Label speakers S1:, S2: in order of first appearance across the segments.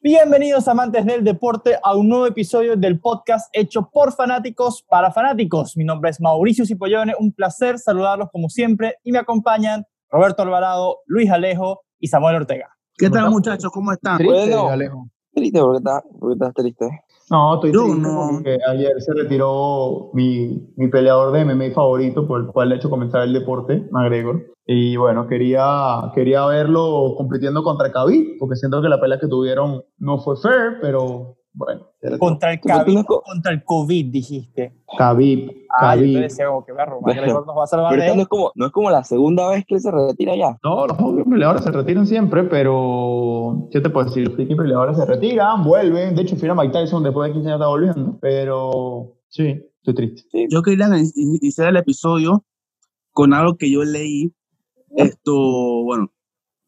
S1: Bienvenidos amantes del deporte a un nuevo episodio del podcast hecho por fanáticos para fanáticos. Mi nombre es Mauricio Cipollone, un placer saludarlos como siempre y me acompañan Roberto Alvarado, Luis Alejo y Samuel Ortega.
S2: ¿Qué tal muchachos? ¿Cómo están?
S3: Triste,
S4: Bueno.
S3: Alejo.
S4: Triste, ¿por qué estás, por qué estás triste?
S3: No, estoy triste
S2: no.
S3: porque ayer se retiró mi, mi peleador de MMA favorito, por el cual he hecho comenzar el deporte, McGregor. Y bueno, quería, quería verlo compitiendo contra Khabib, porque siento que la pelea que tuvieron no fue fair, pero bueno.
S1: Contra el,
S4: ¿Tú por qué
S1: COVID,
S4: no co-
S1: contra el COVID, dijiste.
S3: Khabib,
S1: Ah, yo te
S3: Khabib.
S1: decía como que nos va a salvar
S4: Pero
S1: de
S4: esta no es, como, no es como la segunda vez que él se retira ya.
S3: Todos los peleadores se retiran siempre, pero ¿qué te puedo decir? Los peleadores se retiran, vuelven. De hecho, fui a Mike Tyson después de 15 años está volviendo. Pero sí, estoy triste.
S2: Yo quería in- iniciar el episodio con algo que yo leí, esto, bueno,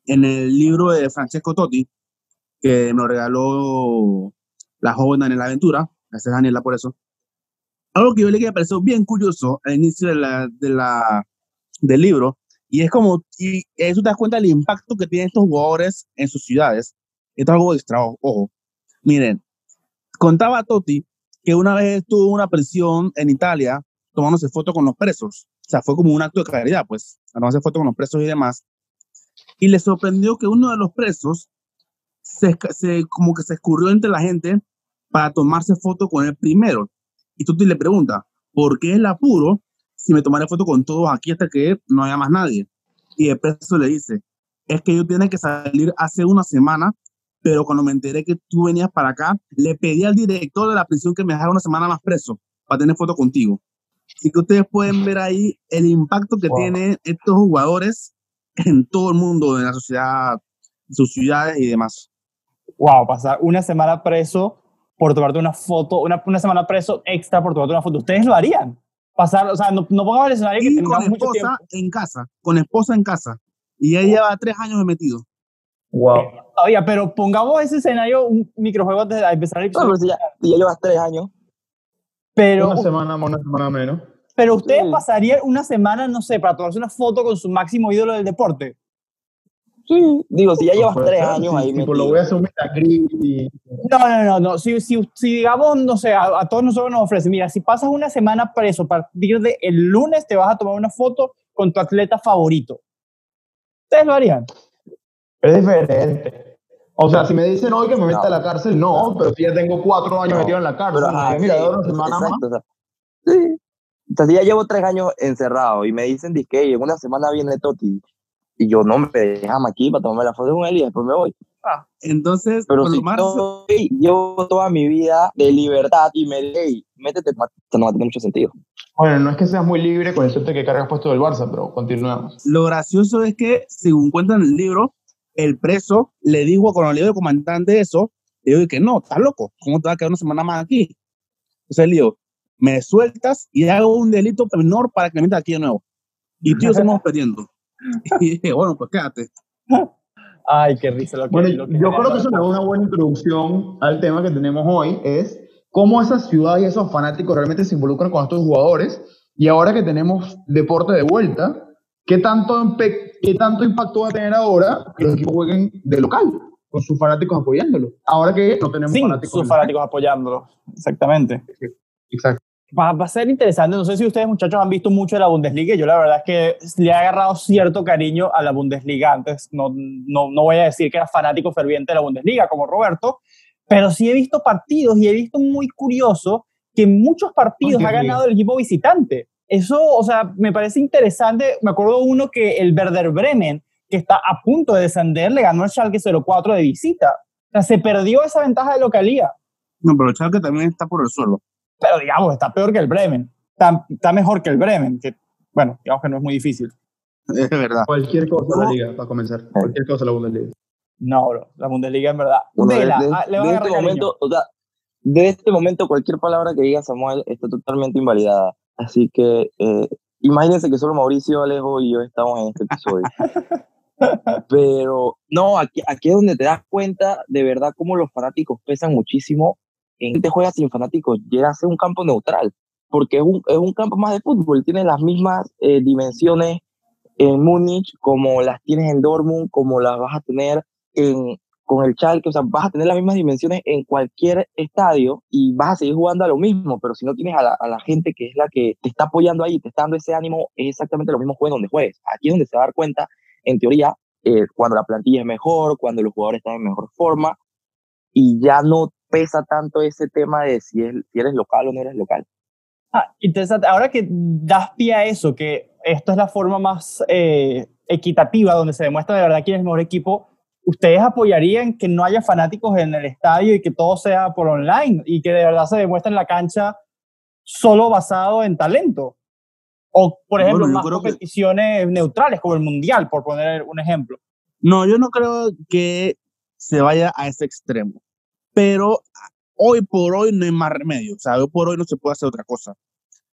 S2: en el libro de Francesco Totti, que me lo regaló la joven Daniela Aventura, gracias Daniela por eso. Algo que yo leí que me pareció bien curioso al inicio de la, de la, del libro, y es como, y eso te das cuenta del impacto que tienen estos jugadores en sus ciudades. Esto es algo extra, ojo. Miren, contaba Totti que una vez estuvo en una prisión en Italia tomándose fotos con los presos. O sea, fue como un acto de caridad, pues, tomarse fotos con los presos y demás. Y le sorprendió que uno de los presos se, se- como que se escurrió entre la gente para tomarse foto con el primero. Y tú le preguntas, ¿por qué el apuro si me tomaré foto con todos aquí hasta que no haya más nadie? Y el preso le dice, es que yo tenía que salir hace una semana, pero cuando me enteré que tú venías para acá, le pedí al director de la prisión que me dejara una semana más preso para tener foto contigo. Así que ustedes pueden ver ahí el impacto que
S1: Wow.
S2: tienen estos jugadores en todo el mundo, en la sociedad, en sus ciudades y demás.
S1: Wow, pasar una semana preso por tomarte una foto, una, una semana preso extra por tomarte una foto. ¿Ustedes lo harían? Pasar, o sea, no, no pongamos el escenario que
S2: Y
S1: tengamos
S2: con
S1: mucho tiempo.
S2: esposa en casa, con esposa en casa. Y ella lleva tres años metido.
S3: Wow.
S1: Oye, pero pongamos ese escenario, un microjuego antes de empezar el
S4: No, pero si ya, si ya llevas tres años.
S1: pero,
S3: Una semana más, una semana menos.
S1: pero ustedes
S4: Sí.
S1: pasarían una semana, no sé, para tomarse una foto con su máximo ídolo del deporte.
S4: Sí. Digo, si ya llevas
S3: Puede
S4: tres años ahí
S3: tipo, lo voy a un metagrid y
S1: No, no, no, no. Si, si, si digamos, no sé, a, a todos nosotros nos ofrecen, mira, si pasas una semana preso, a partir del el lunes te vas a tomar una foto con tu atleta favorito. ¿Ustedes lo harían?
S3: Es diferente. O sea, si me dicen hoy que me meta
S4: No.
S3: a la cárcel, no, pero si ya tengo cuatro años
S4: No.
S3: metido en la cárcel,
S4: Pero, ajá,
S3: mira,
S4: sí,
S3: una semana más.
S4: exacto, o sea, sí. O sea, si ya llevo tres años encerrado y me dicen que en una semana viene Toti y yo no me déjame aquí para tomarme la foto con él y después me voy.
S2: Entonces,
S4: Pero
S2: por
S4: si
S2: lo más-
S4: yo llevo toda mi vida de libertad y me hey, métete, no va a tener mucho sentido.
S3: Bueno, no es que seas muy libre con el suerte que cargas puesto del Barça, pero continuemos.
S2: lo gracioso es que, según cuentan en el libro, el preso le dijo cuando le dijo al comandante eso, le dijo que no, estás loco, ¿cómo te vas a quedar una semana más aquí? Entonces él dijo, me sueltas y hago un delito menor para que me metas aquí de nuevo. Y tú y yo seguimos perdiendo. Y dije, bueno, pues quédate.
S1: Ay, qué risa lo que
S3: Bueno,
S1: lo que
S3: yo creo que eso es una buena introducción al tema que tenemos hoy, es cómo esa ciudad y esos fanáticos realmente se involucran con estos jugadores. Y ahora que tenemos deporte de vuelta, ¿qué tanto, qué tanto impacto va a tener ahora que los equipos jueguen de local, con sus fanáticos apoyándolo? Ahora que no tenemos
S1: Sin
S3: fanáticos.
S1: sus fanáticos apoyándolo. Exactamente.
S3: Exacto.
S1: Va, va a ser interesante. No sé si ustedes, muchachos, han visto mucho de la Bundesliga. Yo, la verdad, es que le he agarrado cierto cariño a la Bundesliga. Antes, no, no, no voy a decir que era fanático ferviente de la Bundesliga, como Roberto, pero sí he visto partidos y he visto muy curioso que en muchos partidos ha ganado el equipo visitante. Eso, o sea, me parece interesante. Me acuerdo uno que el Werder Bremen, que está a punto de descender, le ganó al Schalke 04 de visita. O sea, se perdió esa ventaja de localía.
S2: No, pero Schalke también está por el suelo.
S1: Pero digamos, está peor que el Bremen. Está, está mejor que el Bremen, que, bueno, digamos que no es muy difícil.
S2: Es verdad.
S3: Cualquier cosa
S2: No.
S3: la liga, para comenzar. Cualquier cosa la Bundesliga.
S1: No, bro, la Bundesliga en verdad.
S4: Bueno, de,
S1: Vela,
S4: de-
S1: ah, le va a
S4: de este
S1: cariño.
S4: momento, o sea, de este momento cualquier palabra que diga Samuel está totalmente invalidada. Así que eh, imagínense que solo Mauricio, Alejo y yo estamos en este episodio. Pero no, aquí, aquí es donde te das cuenta de verdad cómo los fanáticos pesan muchísimo. En te juegas sin fanáticos, llega a ser un campo neutral. porque es un, es un campo más de fútbol, tiene las mismas eh, dimensiones en Múnich como las tienes en Dortmund, como las vas a tener en, con el Schalke, o sea, vas a tener las mismas dimensiones en cualquier estadio y vas a seguir jugando a lo mismo, pero si no tienes a la, a la gente que es la que te está apoyando ahí, te está dando ese ánimo, es exactamente lo mismo juego donde juegues. Aquí es donde se va a dar cuenta, en teoría, eh, cuando la plantilla es mejor, cuando los jugadores están en mejor forma y ya no pesa tanto ese tema de si, es, si eres local o no eres local.
S1: Ah, interesante. Ahora que das pie a eso, que esto es la forma más eh, equitativa, donde se demuestra de verdad quién es el mejor equipo, ¿ustedes apoyarían que no haya fanáticos en el estadio y que todo sea por online y que de verdad se demuestre en la cancha solo basado en talento? O, por ejemplo,
S2: Bueno, yo
S1: más
S2: creo que-
S1: competiciones neutrales, como el Mundial, por poner un ejemplo.
S2: No, yo no creo que se vaya a ese extremo. Pero hoy por hoy no hay más remedio. O sea, hoy por hoy no se puede hacer otra cosa.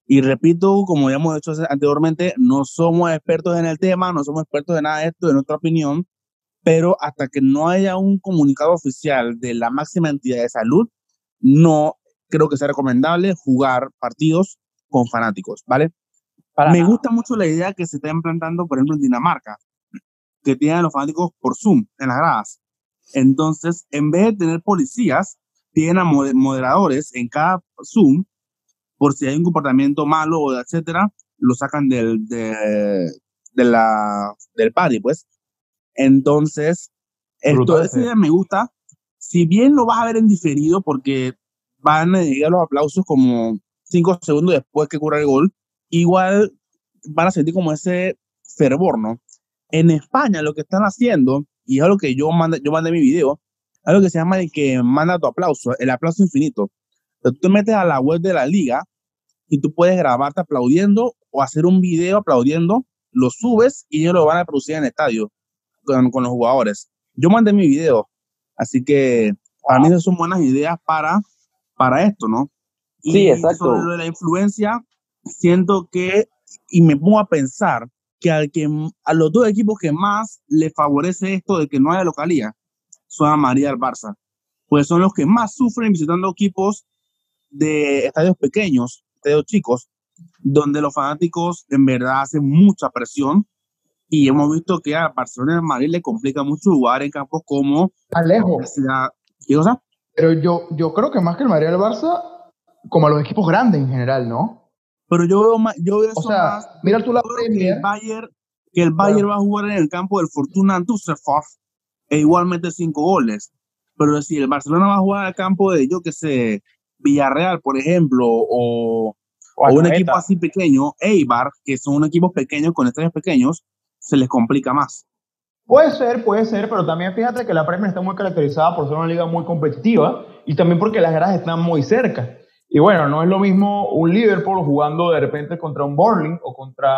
S2: Y repito, como ya hemos dicho anteriormente, no somos expertos en el tema, no somos expertos en nada de esto, en nuestra opinión. Pero hasta que no haya un comunicado oficial de la máxima entidad de salud, no creo que sea recomendable jugar partidos con fanáticos, ¿vale?
S1: Para
S2: Me
S1: nada.
S2: gusta mucho la idea que se está implantando, por ejemplo, en Dinamarca, que tienen a los fanáticos por Zoom en las gradas. Entonces, en vez de tener policías, tienen a moder- moderadores en cada Zoom, por si hay un comportamiento malo o etcétera, lo sacan del, de, de la, del party, pues. Entonces, esto, esa idea me gusta. Si bien lo vas a ver en diferido, porque van a llegar los aplausos como cinco segundos después que ocurra el gol, igual van a sentir como ese fervor, ¿no? En España lo que están haciendo, y es algo que yo mandé, yo mandé mi video, algo que se llama el que manda tu aplauso, el aplauso infinito. Sea, tú te metes a la web de la liga y tú puedes grabarte aplaudiendo o hacer un video aplaudiendo, lo subes y ellos lo van a producir en el estadio con, con los jugadores. Yo mandé mi video, así que para mí esas son buenas ideas para, para esto, ¿no?
S4: Sí, exacto.
S2: Sobre lo de la influencia, siento que, y me pongo a pensar, que, al que a los dos equipos que más le favorece esto de que no haya localía son a María del Barça, pues son los que más sufren visitando equipos de estadios pequeños, estadios chicos, donde los fanáticos en verdad hacen mucha presión y hemos visto que a Barcelona y a Madrid le complica mucho jugar en campos como
S3: Alejo,
S2: la. ¿Qué cosa?
S3: pero yo, yo creo que más que el Madrid y el Barça, como a los equipos grandes en general, ¿no?
S2: Pero yo veo, más, yo veo
S3: O
S2: eso
S3: sea,
S2: más
S3: mira tú la
S2: que el Bayern, que el Bayern va a jugar en el campo del Fortuna Düsseldorf e igualmente cinco goles. Pero si el Barcelona va a jugar al campo de, yo que sé, Villarreal, por ejemplo, o, o un
S1: Anoeta.
S2: equipo así pequeño, Eibar, que son equipos pequeños con estadios pequeños, se les complica más.
S3: Puede ser, puede ser, pero también fíjate que la Premier está muy caracterizada por ser una liga muy competitiva y también porque las gradas están muy cerca. Y bueno, no es lo mismo un Liverpool jugando de repente contra un Burnley o contra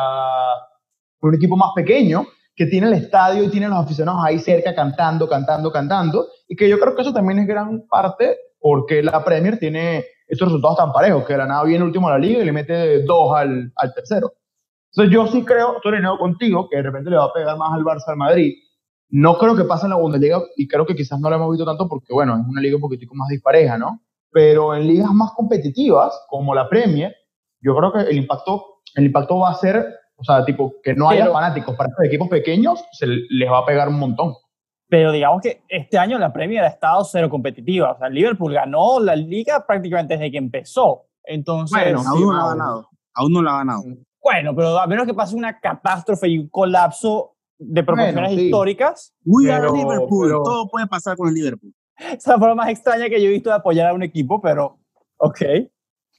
S3: un equipo más pequeño que tiene el estadio y tiene los aficionados ahí cerca cantando, cantando, cantando. Y que yo creo que eso también es gran parte porque la Premier tiene estos resultados tan parejos, que la nada viene último a la liga y le mete dos al, al tercero. Entonces yo sí creo, estoy alineado contigo, que de repente le va a pegar más al Barça al Madrid. No creo que pase en la Bundesliga y creo que quizás no lo hemos visto tanto porque, bueno, es una liga un poquitico más dispareja, ¿no? Pero en ligas más competitivas, como la Premier, yo creo que el impacto, el impacto va a ser, o sea, tipo, que no haya
S1: Pero-
S3: fanáticos para estos equipos pequeños, se les va a pegar un montón.
S1: Pero digamos que este año la Premier ha estado cero competitiva. O sea, Liverpool ganó la liga prácticamente desde que empezó. Entonces,
S3: Bueno,
S2: aún
S3: sí,
S2: no la ha ganado. Aún no la ha ganado.
S1: bueno, pero a menos que pase una catástrofe y un colapso de proporciones
S3: sí.
S1: históricas,
S2: We are
S3: Pero-
S2: Liverpool.
S3: pero-
S2: Todo puede pasar con el Liverpool.
S1: esa es la forma más extraña que yo he visto de apoyar a un equipo, pero ok.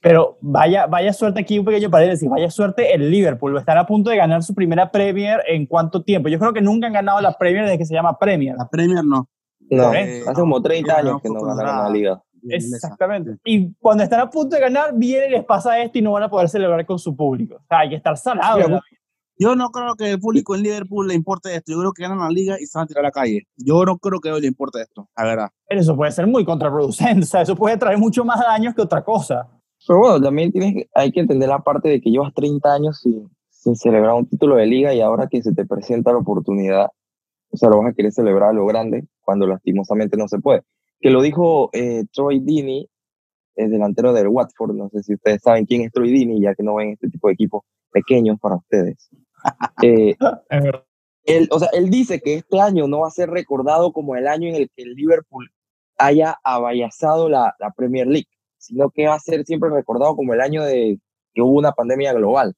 S1: Pero vaya, vaya suerte aquí, un pequeño paréntesis, vaya suerte el Liverpool. Estar a punto de ganar su primera Premier en cuánto tiempo. Yo creo que nunca han ganado la Premier desde que se llama Premier.
S2: La Premier no.
S4: No,
S1: Eh,
S4: hace como 30
S2: no,
S4: años que no ganaron la liga.
S1: Exactamente. Y cuando están a punto de ganar, viene y les pasa esto y no van a poder celebrar con su público. O sea, hay que estar salado.
S2: Yo no creo que el público en Liverpool le importe esto. Yo creo que ganan la liga y se van a tirar a la calle. Yo no creo que a ellos le importe esto, la verdad.
S1: Eso puede ser muy contraproducente. O sea, eso puede traer mucho más daños que otra cosa.
S4: Pero bueno, también tienes, que- hay que entender la parte de que llevas 30 años sin, sin celebrar un título de liga y ahora que se te presenta la oportunidad, o sea, lo vas a querer celebrar a lo grande cuando lastimosamente no se puede. Que lo dijo eh, Troy Deeney es delantero del Watford. No sé si ustedes saben quién es Troy Deeney, ya que no ven este tipo de equipos pequeños para ustedes. Eh,
S1: Es verdad.
S4: él, o sea, él dice que este año no va a ser recordado como el año en el que el Liverpool haya abayazado la, la Premier League, sino que va a ser siempre recordado como el año de que hubo una pandemia global.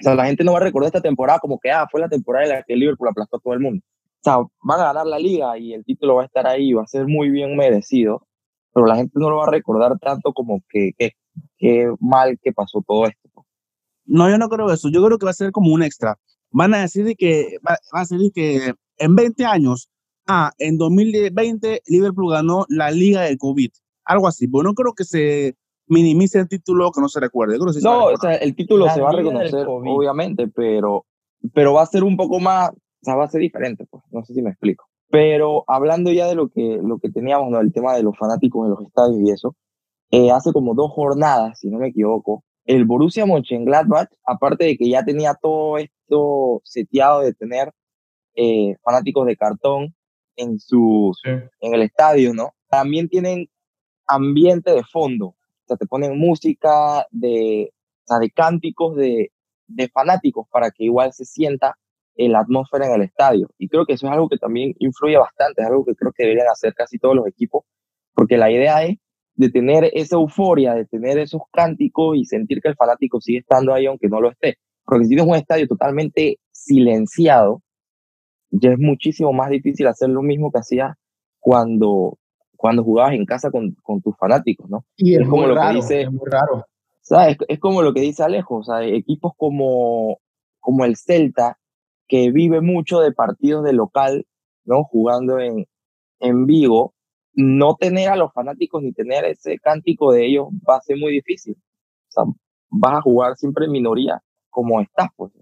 S4: O sea, la gente no va a recordar esta temporada como que, ah, fue la temporada en la que el Liverpool aplastó a todo el mundo. O sea, van a ganar la liga y el título va a estar ahí, va a ser muy bien merecido, pero la gente no lo va a recordar tanto como que, que, que mal que pasó todo esto.
S2: No, yo no creo eso. Yo creo que va a ser como un extra. Van a decir de que, va, va a ser que en 20 años, ah, en 2020 Liverpool ganó la Liga del COVID. Algo así. Pero no creo que se minimice el título que no se recuerde. Creo que sí se
S4: No, o
S2: recordar.
S4: sea, el título
S1: La
S4: se va a reconocer, obviamente, pero, pero va a ser un poco más, o sea, va a ser diferente, pues, no sé si me explico. Pero hablando ya de lo que, lo que teníamos, ¿no? el tema de los fanáticos en los estadios y eso, eh, hace como dos jornadas, si no me equivoco, el Borussia Mönchengladbach, aparte de que ya tenía todo esto seteado de tener eh, fanáticos de cartón en, sus, en el estadio, ¿no? También tienen ambiente de fondo, o sea, te ponen música de, o sea, de cánticos de, de fanáticos para que igual se sienta la atmósfera en el estadio. Y creo que eso es algo que también influye bastante, es algo que creo que deberían hacer casi todos los equipos, porque la idea es de tener esa euforia, de tener esos cánticos y sentir que el fanático sigue estando ahí aunque no lo esté. Porque si tienes un estadio totalmente silenciado, ya es muchísimo más difícil hacer lo mismo que hacías cuando, cuando jugabas en casa con, con tus fanáticos, ¿no?
S3: Y es,
S4: Es como lo que
S3: raro,
S4: dice-
S3: es muy raro.
S4: ¿Sabes? Es como lo que dice Alejo, o sea, equipos como, como el Celta, que vive mucho de partidos de local, ¿no? Jugando en, en Vigo, no tener a los fanáticos ni tener ese cántico de ellos va a ser muy difícil. O sea, vas a jugar siempre en minoría como estás, pues.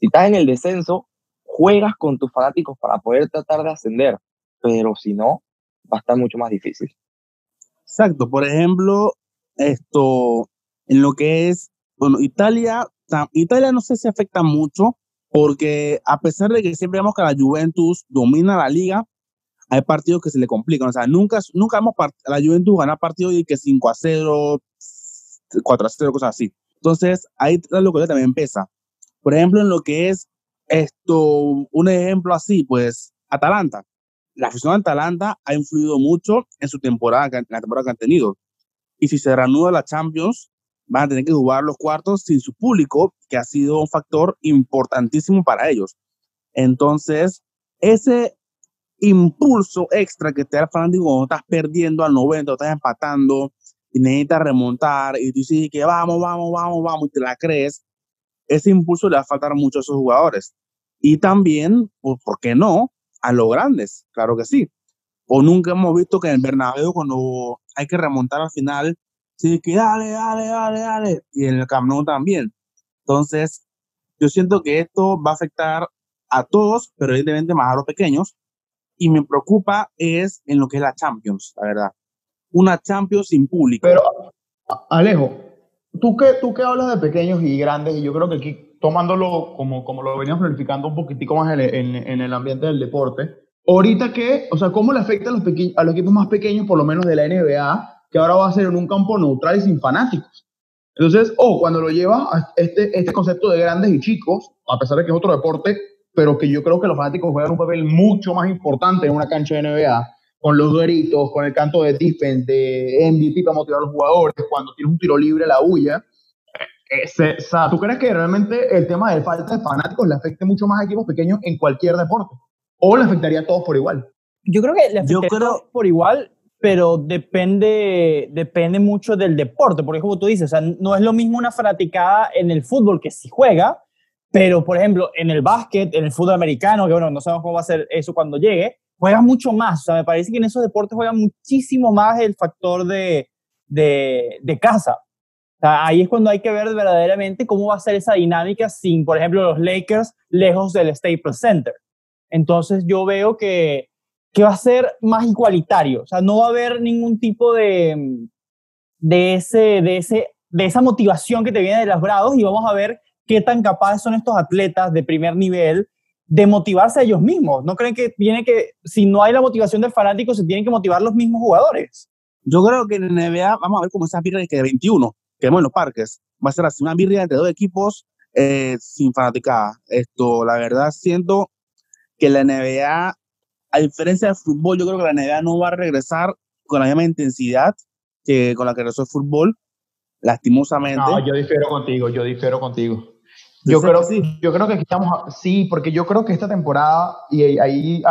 S4: Si estás en el descenso, juegas con tus fanáticos para poder tratar de ascender, pero si no, va a estar mucho más difícil.
S2: Exacto. Por ejemplo, esto, en lo que es, bueno, Italia, ta- Italia no sé si afecta mucho, porque a pesar de que siempre vemos que la Juventus domina la liga, hay partidos que se le complican. O sea, nunca, nunca a la Juventus ganar partidos y que 5 a 0, 4 a 0, cosas así. Entonces, ahí la localidad también pesa. Por ejemplo, en lo que es esto, un ejemplo así, pues, Atalanta. La afición de Atalanta ha influido mucho en su temporada, en la temporada que han tenido. Y si se reanuda la Champions, van a tener que jugar los cuartos sin su público, que ha sido un factor importantísimo para ellos. Entonces, ese impulso extra que te da el fanático cuando estás perdiendo al 90, o estás empatando y necesitas remontar y tú dices que vamos, vamos, vamos, vamos y te la crees, ese impulso le va a faltar mucho a esos jugadores. Y también, pues, ¿por qué no? A los grandes, claro que sí. O nunca hemos visto que en el Bernabéu cuando hay que remontar al final, sí que dale, dale, dale, dale, y en el Camp Nou también. Entonces, yo siento que esto va a afectar a todos, pero evidentemente más a los pequeños. Y me preocupa es en lo que es la Champions, la verdad. Una Champions sin público.
S3: Pero, Alejo, tú que, tú que hablas de pequeños y grandes, y yo creo que aquí, tomándolo como, como lo veníamos planificando un poquitico más en, en- en el ambiente del deporte, ahorita que, o sea, ¿cómo le afecta a los, a los equipos más pequeños, por lo menos de la NBA, que ahora va a ser en un campo neutral y sin fanáticos? Entonces, o cuando lo lleva a este, este concepto de grandes y chicos, a pesar de que es otro deporte, pero que yo creo que los fanáticos juegan un papel mucho más importante en una cancha de NBA, con los gritos, con el canto de defense, de MVP para motivar a los jugadores, cuando tienes un tiro libre, la bulla. Eh, se- o sea, ¿Tú crees que realmente el tema de falta de fanáticos le afecte mucho más a equipos pequeños en cualquier deporte? ¿O le afectaría a todos por igual?
S1: Yo creo que le afectaría
S2: creo-
S1: por igual, pero depende, depende mucho del deporte. Porque como tú dices, o sea, no es lo mismo una fanaticada en el fútbol que si juega, pero por ejemplo en el básquet, en el fútbol americano, que bueno, no sabemos cómo va a ser eso cuando llegue, juega mucho más. O sea, me parece que en esos deportes juega muchísimo más el factor de, de, de casa. O sea, ahí es cuando hay que ver verdaderamente cómo va a ser esa dinámica sin, por ejemplo, los Lakers lejos del Staples Center. Entonces yo veo que, que va a ser más igualitario, o sea, no va a haber ningún tipo de, de, ese, de, ese, de esa motivación que te viene de los grados y vamos a ver qué tan capaces son estos atletas de primer nivel de motivarse a ellos mismos. ¿No creen que tiene que, si no hay la motivación del fanático, se tienen que motivar los mismos jugadores?
S2: Yo creo que en la NBA vamos a ver como esa birria que de 21 que vemos en los parques. Va a ser así una birria entre dos equipos eh, sin fanaticada. Esto, la verdad, siento que la NBA, a diferencia del fútbol, yo creo que la NBA no va a regresar con la misma intensidad que con la que regresó el fútbol, lastimosamente.
S3: No, yo difiero contigo, yo difiero contigo. Yo creo, sí. yo creo que estamos, sí, porque yo creo que esta temporada, y ahí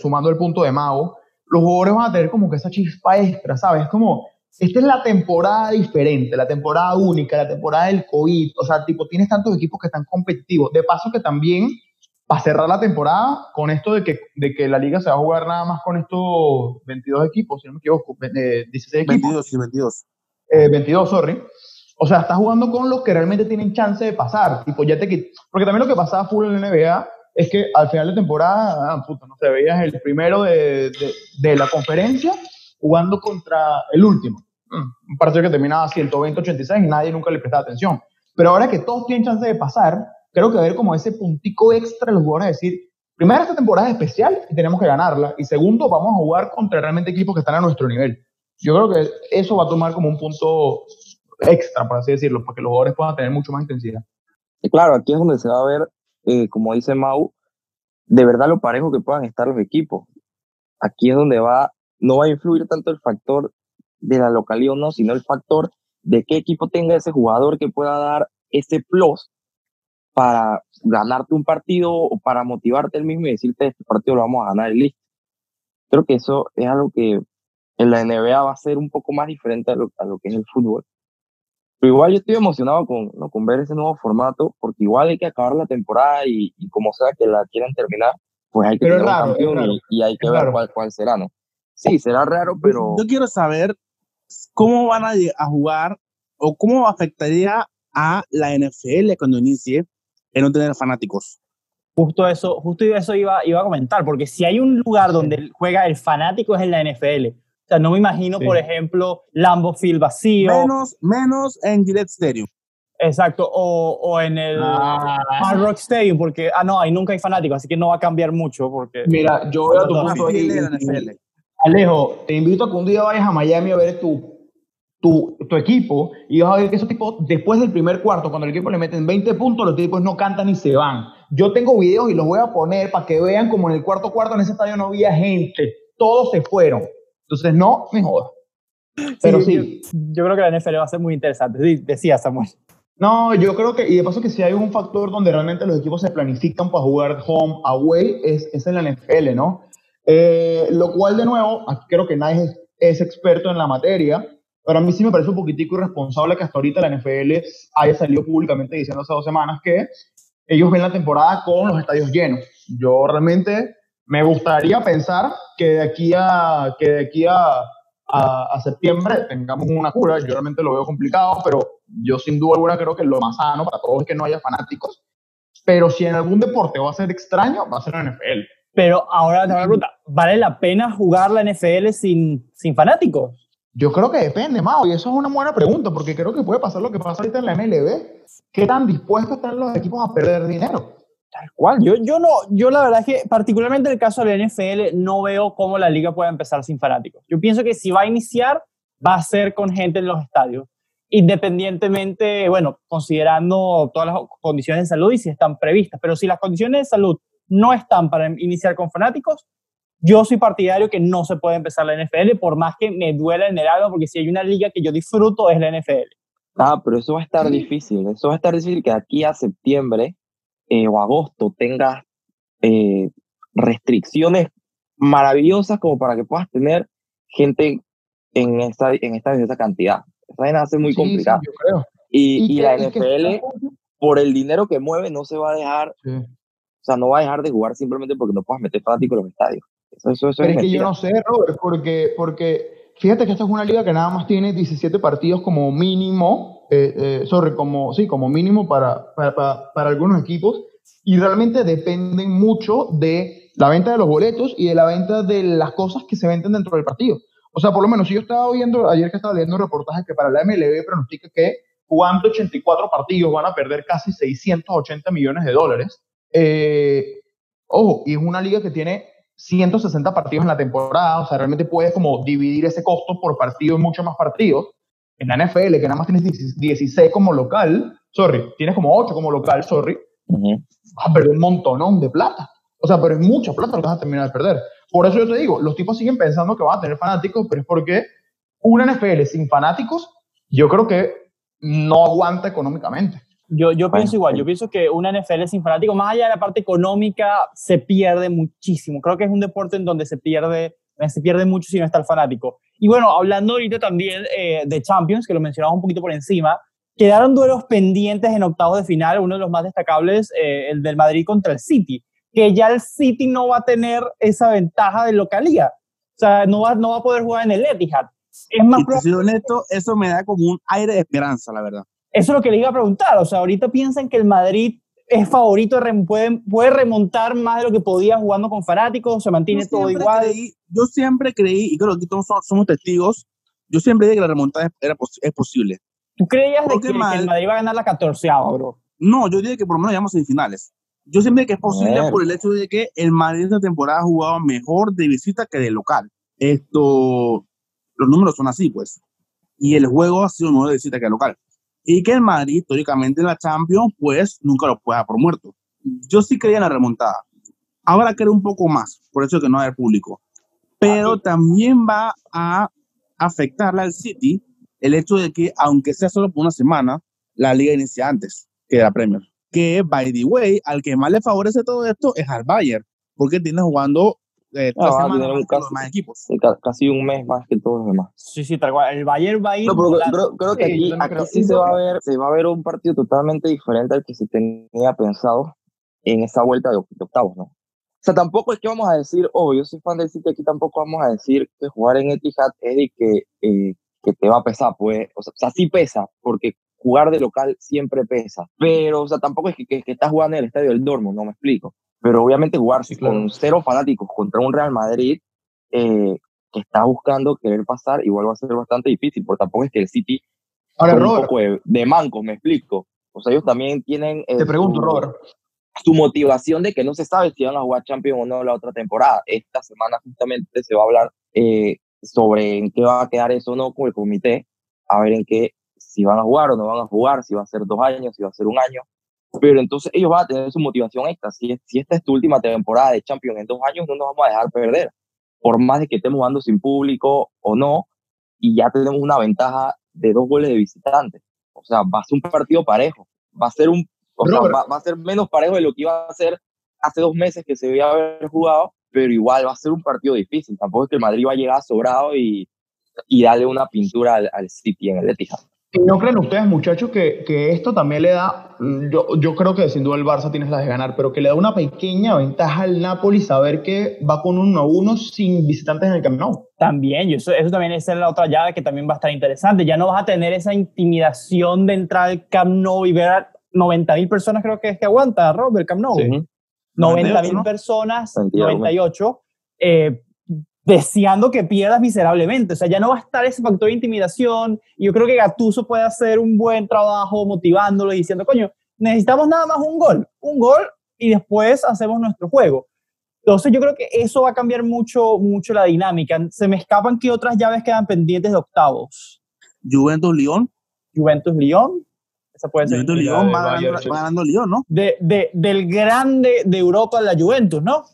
S3: sumando el punto de Mago, los jugadores van a tener como que esa chispa extra, ¿sabes? Como, esta es la temporada diferente, la temporada única, la temporada del COVID, o sea, tipo, tienes tantos equipos que están competitivos. De paso que también, para cerrar la temporada, con esto de que, de que la liga se va a jugar nada más con estos 22 equipos, si no me equivoco, 16 equipos.
S2: 22, sí, 22.
S3: Eh, 22, sorry. O sea, estás jugando con los que realmente tienen chance de pasar. Tipo, ya te Porque también lo que pasaba full en la NBA es que al final de temporada, ah, puta, no te veías el primero de, de, la conferencia jugando contra el último. Mm, un partido que terminaba 120-86 y nadie nunca le prestaba atención. Pero ahora que todos tienen chance de pasar, creo que ver como ese puntico extra los jugadores decir, primero esta temporada es especial y tenemos que ganarla. Y segundo, vamos a jugar contra realmente equipos que están a nuestro nivel. Yo creo que eso va a tomar como un punto extra, por así decirlo, para que los jugadores puedan tener mucho más intensidad.
S4: claro, aquí es donde se va a ver, eh, como dice Mau, de verdad lo parejo que puedan estar los equipos. Aquí es donde va, no va a influir tanto el factor de la localidad o no, sino el factor de qué equipo tenga ese jugador que pueda dar ese plus para ganarte un partido o para motivarte el mismo y decirte este partido lo vamos a ganar listo. Creo que eso es algo que en la NBA va a ser un poco más diferente a lo, a lo que es el fútbol. Pero igual yo estoy emocionado con, ¿no? con ver ese nuevo formato, porque igual hay que acabar la temporada y, y como sea que la quieran terminar, pues hay que
S3: pero
S4: tener
S3: raro,
S4: un campeón y, y, hay que ver cuál, cuál será, ¿no? Sí, será raro, pero...
S2: Yo quiero saber cómo van a, a jugar o cómo afectaría a la NFL cuando inicie en no tener fanáticos.
S1: Justo eso, justo eso iba, iba a comentar, porque si hay un lugar donde juega el fanático es en la NFL sea, no me imagino, sí. por ejemplo, Lambo Field vacío.
S2: Menos, menos en Gillette Stadium.
S1: Exacto, o, o en el ah. Hard Rock Stadium, porque, ah, no, ahí nunca hay fanáticos, así que no va a cambiar mucho. Porque,
S3: Mira, yo veo tu punto ahí. Alejo, te invito a que un día vayas a Miami a ver tu, tu, tu equipo y vas a ver que esos tipos, después del primer cuarto, cuando el equipo le meten 20 puntos, los tipos no cantan y se van. Yo tengo videos y los voy a poner para que vean como en el cuarto cuarto en ese estadio no había gente. Todos se fueron. Entonces, no me jodas. Pero sí.
S1: sí. Yo, yo, creo que la NFL va a ser muy interesante. Decía Samuel.
S3: No, yo creo que, y de paso que si hay un factor donde realmente los equipos se planifican para jugar home, away, es, es en la NFL, ¿no? Eh, lo cual, de nuevo, aquí creo que nadie es, es, experto en la materia, pero a mí sí me parece un poquitico irresponsable que hasta ahorita la NFL haya salido públicamente diciendo hace dos semanas que ellos ven la temporada con los estadios llenos. Yo realmente me gustaría pensar que de aquí a, que de aquí a, a, a, septiembre tengamos una cura. Yo realmente lo veo complicado, pero yo sin duda alguna creo que lo más sano para todos es que no haya fanáticos. Pero si en algún deporte va a ser extraño, va a ser la NFL.
S1: Pero ahora te voy a preguntar, ¿vale la pena jugar la NFL sin, sin fanáticos?
S3: Yo creo que depende, Mao, y eso es una buena pregunta, porque creo que puede pasar lo que pasa ahorita en la MLB. ¿Qué tan dispuestos están los equipos a perder dinero?
S1: Tal cual. Yo, yo, no, yo la verdad es que, particularmente en el caso de la NFL, no veo cómo la liga puede empezar sin fanáticos. Yo pienso que si va a iniciar, va a ser con gente en los estadios, independientemente, bueno, considerando todas las condiciones de salud y si están previstas. Pero si las condiciones de salud no están para iniciar con fanáticos, yo soy partidario que no se puede empezar la NFL, por más que me duela en el alma, porque si hay una liga que yo disfruto es la NFL.
S4: Ah, pero eso va a estar difícil. Eso va a estar difícil que aquí a septiembre eh, o agosto tengas eh, restricciones maravillosas como para que puedas tener gente en esta, en esta, en esta cantidad. Esa vaina hace muy
S3: sí,
S4: complicado.
S3: Sí, yo creo.
S4: Y, y, y la y NFL, que... por el dinero que mueve, no se va a dejar, sí. o sea, no va a dejar de jugar simplemente porque no puedas meter fanáticos en los estadios. Eso, eso, eso
S3: Pero es, es que yo no sé, Robert, porque, porque fíjate que esta es una liga que nada más tiene 17 partidos como mínimo, eh, eh, como, sí, como mínimo para, para, para, algunos equipos, y realmente dependen mucho de la venta de los boletos y de la venta de las cosas que se venden dentro del partido. O sea, por lo menos, si yo estaba viendo, ayer que estaba leyendo un reportaje que para la MLB pronostica que jugando 84 partidos van a perder casi 680 millones de dólares. Eh, ojo, y es una liga que tiene 160 partidos en la temporada, o sea, realmente puedes como dividir ese costo por partido en muchos más partidos. En la NFL, que nada más tienes 16 como local, sorry, tienes como 8 como local, sorry, vas a perder un montonón de plata. O sea, pero es mucha plata lo que vas a terminar de perder. Por eso yo te digo, los tipos siguen pensando que van a tener fanáticos, pero es porque una NFL sin fanáticos, yo creo que no aguanta económicamente.
S1: Yo, yo pienso igual, yo pienso que una NFL sin fanáticos, más allá de la parte económica, se pierde muchísimo. Creo que es un deporte en donde se pierde, se pierde mucho si no está el fanático. Y bueno, hablando ahorita también eh, de Champions, que lo mencionamos un poquito por encima, quedaron duelos pendientes en octavos de final, uno de los más destacables, eh, el del Madrid contra el City, que ya el City no va a tener esa ventaja de localía. O sea, no va, no va a poder jugar en el Etihad.
S2: Es más y honesto, eso me da como un aire de esperanza, la verdad.
S1: Eso es lo que le iba a preguntar. O sea, ahorita piensan que el Madrid es favorito, puede, puede remontar más de lo que podía jugando con fanáticos, se mantiene todo igual.
S2: yo siempre creí, y creo que todos somos, testigos, yo siempre dije que la remontada era, es posible.
S1: ¿Tú creías que, el Madrid va a ganar la 14 bro?
S2: No, yo dije que por lo menos llegamos a semifinales. Yo siempre dije que es posible por el hecho de que el Madrid esta temporada ha jugado mejor de visita que de local. Esto, los números son así, pues. Y el juego ha sido mejor de visita que de local y que el Madrid históricamente en la Champions pues nunca lo pueda por muerto. Yo sí creía en la remontada. Ahora creo un poco más, por eso que no hay público. Pero también va a afectarle al City el hecho de que, aunque sea solo por una semana, la liga inicia antes que la Premier. Que, by the way, al que más le favorece todo esto es al Bayern, porque tiene jugando eh,
S4: ah, más equipos. casi un mes más que todos los demás.
S1: Sí, sí, tal cual. El Bayern va a ir.
S4: pero creo, que aquí, aquí sí se va, a ver, se va a ver un partido totalmente diferente al que se tenía pensado en esa vuelta de, octavos, ¿no? O sea, tampoco es que vamos a decir, oh, yo soy fan del City, aquí tampoco vamos a decir que jugar en Etihad es de que, eh, que te va a pesar, pues, o sea, sí pesa, porque jugar de local siempre pesa, pero, o sea, tampoco es que, que, que estás jugando en el estadio del Dortmund, no me explico. Pero obviamente jugar con cero fanáticos contra un Real Madrid eh, que está buscando querer pasar, igual va a ser bastante difícil, porque tampoco es que el City
S3: Ahora, un poco
S4: de, mancos, me explico. O sea, ellos también tienen...
S3: Eh, Te pregunto, su, Robert.
S4: Su motivación de que no se sabe si van a jugar Champions o no la otra temporada. Esta semana justamente se va a hablar eh, sobre en qué va a quedar eso o no con el comité, a ver en qué, si van a jugar o no van a jugar, si va a ser dos años, si va a ser un año pero entonces ellos van a tener su motivación extra. Si, si esta es tu última temporada de Champions en dos años, no nos vamos a dejar perder, por más de que estemos jugando sin público o no, y ya tenemos una ventaja de dos goles de visitantes. O sea, va a ser un partido parejo, va a ser un, o sea, va, va, a ser menos parejo de lo que iba a ser hace dos meses que se debía haber jugado, pero igual va a ser un partido difícil. Tampoco es que el Madrid va a llegar sobrado y, y darle una pintura al, al City en el Etihad.
S3: ¿Y no creen ustedes, muchachos, que, que, esto también le da, yo, yo creo que sin duda el Barça tiene las de ganar, pero que le da una pequeña ventaja al Napoli saber que va con un 1-1 sin visitantes en el Camp Nou?
S1: También, y eso, eso también es la otra llave que también va a estar interesante. Ya no vas a tener esa intimidación de entrar al Camp Nou y ver a 90 mil personas, creo que es que aguanta, Rob, el Camp Nou. Sí. 90 mil personas, 98. Eh, deseando que pierdas miserablemente. O sea, ya no va a estar ese factor de intimidación. Y yo creo que Gatuso puede hacer un buen trabajo motivándolo y diciendo, coño, necesitamos nada más un gol, un gol y después hacemos nuestro juego. Entonces yo creo que eso va a cambiar mucho, mucho la dinámica. Se me escapan que otras llaves quedan pendientes de octavos.
S2: Juventus-León.
S1: Juventus-León. Esa puede ser.
S2: Juventus-León va, ganando, León, ¿no?
S1: De, de, del grande de Europa, la Juventus, ¿no?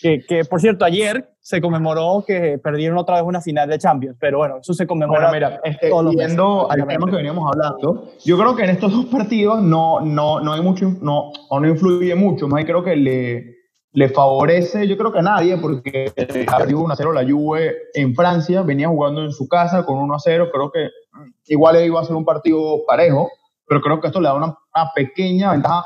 S1: Que, que, por cierto, ayer se conmemoró que perdieron otra vez una final de Champions, pero bueno, eso se conmemora.
S3: mira, este, viendo al tema que veníamos hablando, yo creo que en estos dos partidos no, no, no hay mucho, no, o no influye mucho, más creo que le, le favorece, yo creo que a nadie, porque perdió 1 0 la Juve en Francia, venía jugando en su casa con 1 0, creo que igual iba a ser un partido parejo, pero creo que esto le da una, pequeña ventaja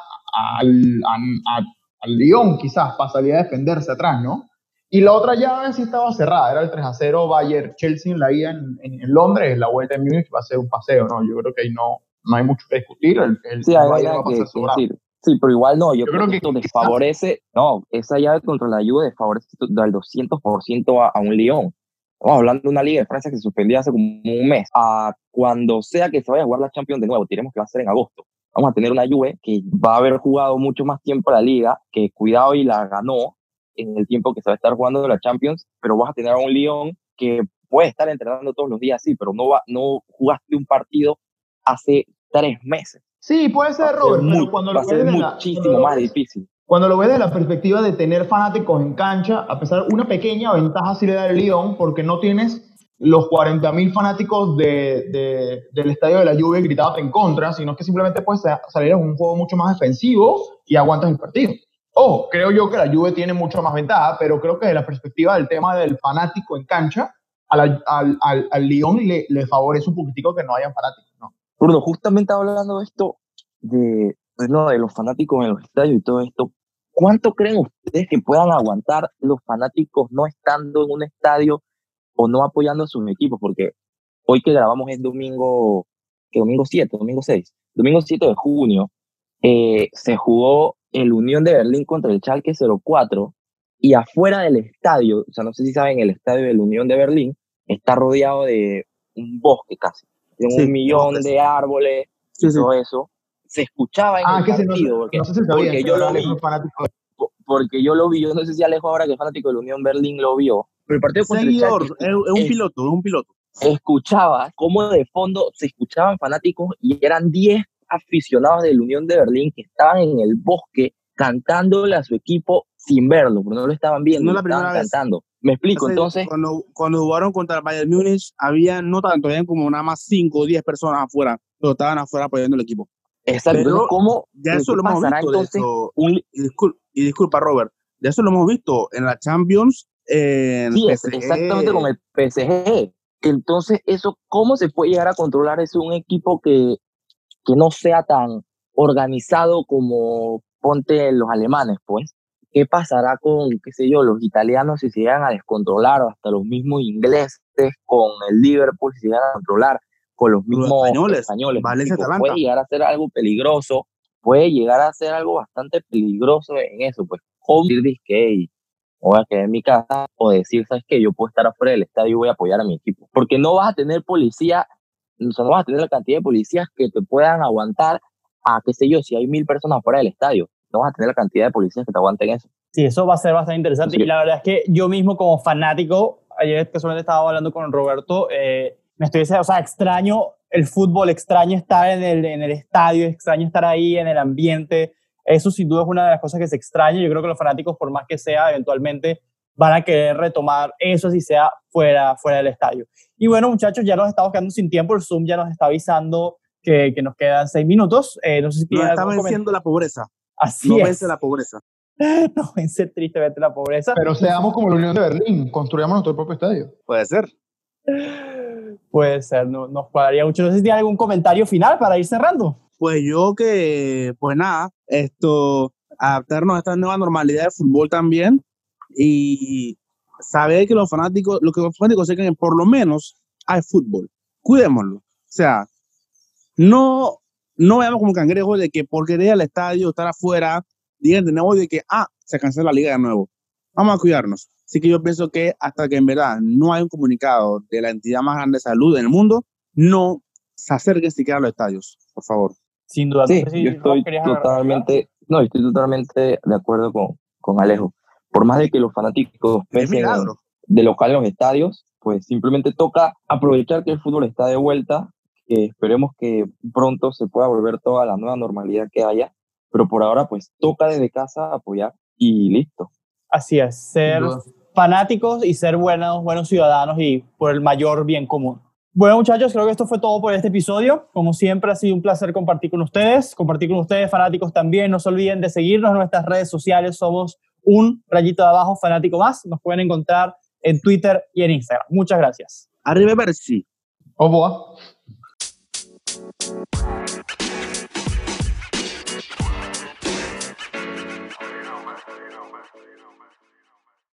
S3: al, al, al Lyon, quizás, para salir a defenderse atrás, ¿no? Y la otra llave sí estaba cerrada, era el 3 a 0 Bayern-Chelsea en la ida en, en, Londres, la vuelta en Múnich va a ser un paseo, ¿no? Yo creo que ahí no, no hay mucho que discutir, el, el
S4: sí, hay va a que, decir. Sí, pero igual no, yo, creo, que, esto desfavorece, no, esa llave contra la Juve desfavorece al 200% a, a un Lyon. Estamos hablando de una liga de Francia que se suspendía hace como un mes. A cuando sea que se vaya a jugar la Champions de nuevo, tenemos que va a ser en agosto vamos a tener una Juve que va a haber jugado mucho más tiempo la liga, que cuidado y la ganó, en el tiempo que se va a estar jugando la Champions, pero vas a tener a un Lyon que puede estar entrenando todos los días, sí, pero no, va, no jugaste un partido hace tres meses.
S3: Sí, puede ser, Robert,
S4: muy,
S3: pero cuando lo ves la-
S4: muchísimo
S3: lo
S4: más difícil.
S3: Cuando lo ves desde la perspectiva de tener fanáticos en cancha, a pesar de una pequeña ventaja sí le da el Lyon, porque no tienes los 40.000 fanáticos de, de- del estadio de la Juve gritándote en contra, sino que simplemente puedes sa- salir a un juego mucho más defensivo y aguantas el partido. Ojo, creo yo que la Juve tiene mucho más ventaja, pero creo que desde la perspectiva del tema del fanático en cancha, al, al, al Lyon le, favorece un poquitico que no hayan fanáticos, ¿no?
S4: Bruno, justamente hablando de esto, de, no, de los fanáticos en los estadios y todo esto, ¿cuánto creen ustedes que puedan aguantar los fanáticos no estando en un estadio o no apoyando a sus equipos? Porque hoy que grabamos es domingo, que domingo 7, domingo 6, domingo 7 de junio, eh, se jugó el Unión de Berlín contra el Schalke 04 y afuera del estadio, o sea, no sé si saben, el estadio del Unión de Berlín está rodeado de un bosque casi, de
S2: Sí,
S4: un millón
S2: bosques.
S4: de árboles
S2: Sí, sí.
S4: todo eso. Se escuchaba en
S3: Ah,
S4: el
S3: que se no,
S4: partido, porque,
S3: no sé si sabían,
S4: porque yo lo vi, porque yo lo vi, yo no sé si Alejo ahora que es fanático de la Unión Berlín lo vio, pero el partido contra el
S2: Seguidor,
S4: Schalke
S2: es, es un piloto, es un piloto.
S4: escuchaba cómo de fondo se escuchaban fanáticos y eran 10 aficionados de la Unión de Berlín que estaban en el bosque cantándole a su equipo sin verlo, porque no lo estaban viendo,
S2: No la primera
S4: estaban
S2: vez.
S4: cantando. Me explico,
S2: Hace-
S4: entonces,
S2: Cuando, cuando jugaron contra el Bayern Múnich, había no tanto, habían como nada más 5 o 10 personas afuera, pero estaban afuera apoyando el equipo.
S4: exacto,
S2: pero
S4: entonces, ¿cómo
S2: Ya eso lo hemos visto.
S4: entonces
S2: eso.
S4: un,
S2: Y, discul- y disculpa, Robert, de eso lo hemos visto en la Champions,
S4: Sí, es- exactamente con el PSG. Entonces, eso, ¿cómo se puede llegar a controlar eso un equipo que, que no sea tan organizado como ponte los alemanes, pues? ¿Qué pasará con, qué sé yo, los italianos si se llegan a descontrolar o hasta los mismos ingleses con el Liverpool si se llegan a controlar con los mismos
S2: españoles,
S4: españoles?
S2: Valencia, Atalanta.
S4: puede llegar a ser algo peligroso, puede llegar a ser algo bastante peligroso en eso, pues. Decir que "Ey, me voy a quedar en mi casa o decir, ¿sabes qué? Yo puedo estar afuera del estadio y voy a apoyar a mi equipo. Porque no vas a tener policía, o sea, no vas a tener la cantidad de policías que te puedan aguantar a, qué sé yo, si hay mil personas afuera del estadio. No vas a tener la cantidad de policías que te aguanten eso.
S1: Sí, eso va a ser bastante interesante.
S4: Sí.
S1: Y la verdad es que yo mismo como fanático, ayer casualmente estaba hablando con Roberto, eh, me estoy diciendo, o sea, extraño el fútbol, extraño estar en el, en el estadio, extraño estar ahí en el ambiente. Eso sin duda es una de las cosas que se extraña. Yo creo que los fanáticos, por más que sea, eventualmente van a querer retomar eso si sea fuera, fuera del estadio. Y bueno, muchachos, ya nos estamos quedando sin tiempo. El Zoom ya nos está avisando que, que nos quedan seis minutos. Eh, no sé si
S2: Nos está venciendo la pobreza.
S1: Así
S2: No
S1: es.
S2: vence la pobreza.
S1: no vence tristemente la pobreza.
S3: Pero seamos como la Unión de Berlín, construyamos nuestro propio estadio.
S2: Puede ser.
S1: Puede ser, no, nos cuadraría mucho. No sé si tiene algún comentario final para ir cerrando.
S2: Pues yo que, pues nada, esto, adaptarnos a esta nueva normalidad de fútbol también y saber que los fanáticos, lo que los fanáticos sepan que por lo menos hay fútbol. Cuidémoslo. O sea, no, no veamos como cangrejos de que por querer ir al estadio, estar afuera, digan de nuevo de que, ah, se cancela la liga de nuevo. Vamos a cuidarnos. Así que yo pienso que hasta que en verdad no hay un comunicado de la entidad más grande de salud en el mundo, no se acerquen siquiera a los estadios, por favor.
S1: Sin duda.
S4: Sí,
S1: No sé si
S4: yo estoy totalmente, no, estoy totalmente de acuerdo con, con Alejo. Por más de que los fanáticos pesen de local en los estadios, pues simplemente toca aprovechar que el fútbol está de vuelta, que esperemos que pronto se pueda volver toda la nueva normalidad que haya, pero por ahora pues toca desde casa apoyar y listo.
S1: Así es, ser fanáticos y ser buenos, buenos ciudadanos y por el mayor bien común. Bueno, muchachos, creo que esto fue todo por este episodio. Como siempre, ha sido un placer compartir con ustedes, compartir con ustedes, fanáticos también. No se olviden de seguirnos en nuestras redes sociales. Somos un rayito de abajo fanático más. Nos pueden encontrar en Twitter y en Instagram. Muchas gracias.
S2: Arriba Bercy.
S3: Au revoir.